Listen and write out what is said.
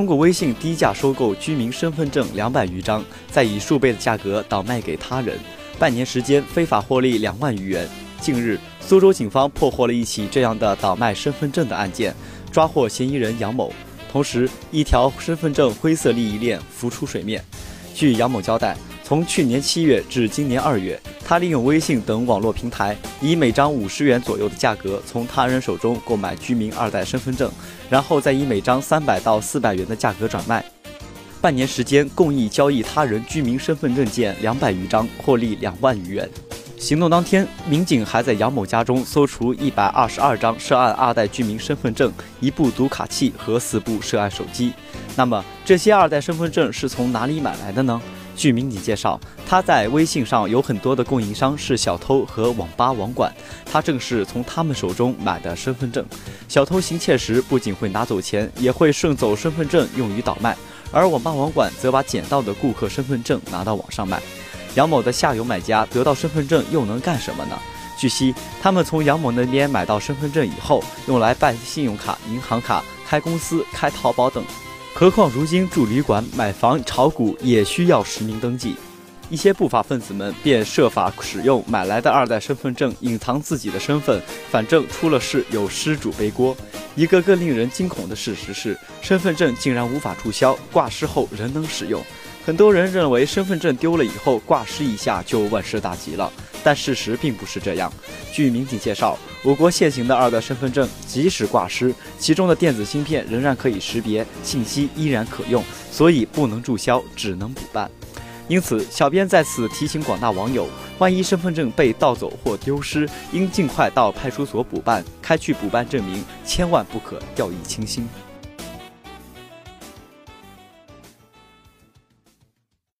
通过微信低价收购居民身份证两百余张，再以数倍的价格倒卖给他人，半年时间非法获利两万余元。近日，苏州警方破获了一起这样的倒卖身份证的案件，抓获嫌疑人杨某，同时一条身份证灰色利益链浮出水面。据杨某交代，从去年七月至今年二月，他利用微信等网络平台，以每张五十元左右的价格从他人手中购买居民二代身份证，然后再以每张三百到四百元的价格转卖。半年时间，共计交易他人居民身份证件两百余张，获利两万余元。行动当天，民警还在杨某家中搜出一百二十二张涉案二代居民身份证、一部读卡器和四部涉案手机。那么，这些二代身份证是从哪里买来的呢？据民警介绍，他在微信上有很多的供应商是小偷和网吧网管，他正是从他们手中买的身份证。小偷行窃时不仅会拿走钱，也会顺走身份证用于倒卖，而网吧网管则把捡到的顾客身份证拿到网上卖。杨某的下游买家得到身份证又能干什么呢？据悉，他们从杨某那边买到身份证以后，用来办信用卡、银行卡、开公司、开淘宝等。何况如今住旅馆、买房、炒股也需要实名登记。一些不法分子们便设法使用买来的二代身份证隐藏自己的身份，反正出了事有失主背锅。一个更令人惊恐的事实是，身份证竟然无法注销，挂失后仍能使用。很多人认为身份证丢了以后挂失一下就万事大吉了，但事实并不是这样。据民警介绍，我国现行的二代身份证即使挂失，其中的电子芯片仍然可以识别，信息依然可用，所以不能注销，只能补办。因此，小编在此提醒广大网友：万一身份证被盗走或丢失，应尽快到派出所补办，开具补办证明，千万不可掉以轻心。